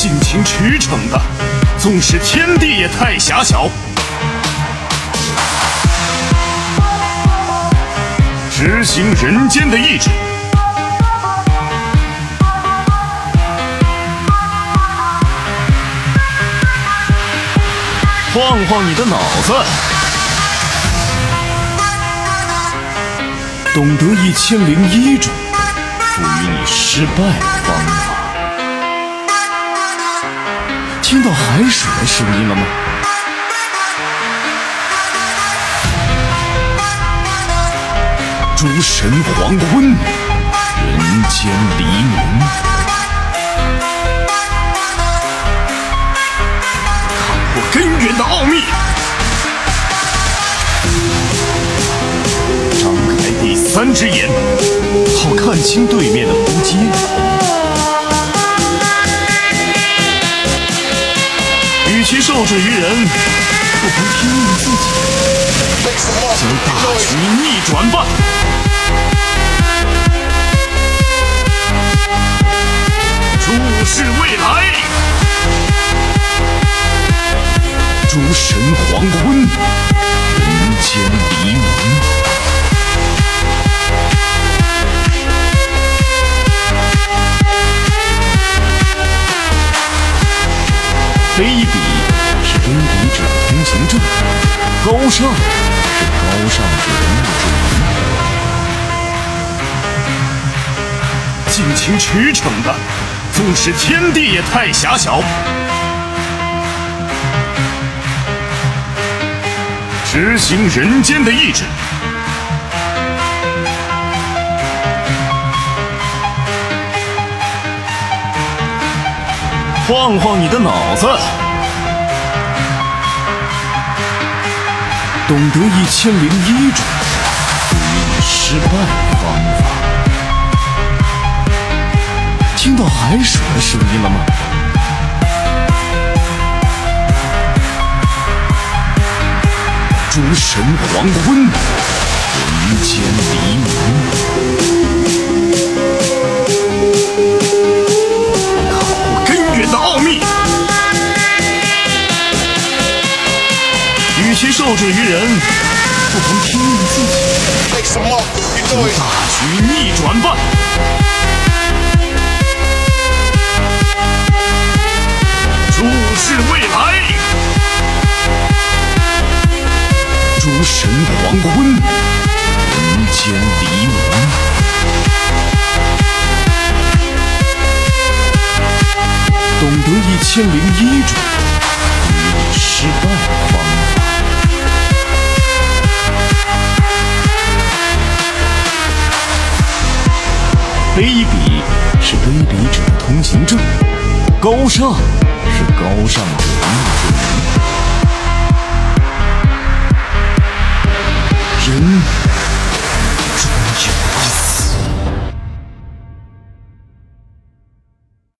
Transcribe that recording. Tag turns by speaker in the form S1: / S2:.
S1: 尽情驰骋的，纵使天地也太狭小。执行人间的意志，晃晃你的脑子，懂得一千零一种赋予你失败的方法。听到海水的声音了吗？诸神黄昏，人间黎明。看破根源的奥秘，张开第三只眼，好看清对面的扑街。受制于人，不妨拼命自己，将大局逆转吧。注视未来，诸神黄昏，人间黎明。卑鄙是卑鄙者的通行证，高尚是高尚者的墓志铭。尽情驰骋的，纵使天地也太狭小。执行人间的意志，晃晃你的脑子，懂得一千零一种赋予你失败的方法。听到海水的声音了吗？诸神黄昏，人间离受制于人，不妨拼命自己，将大局逆转吧。注视未来，诸神黄昏，人间黎明。懂得一千零一种卑鄙是卑鄙者的通行证，高尚是高尚。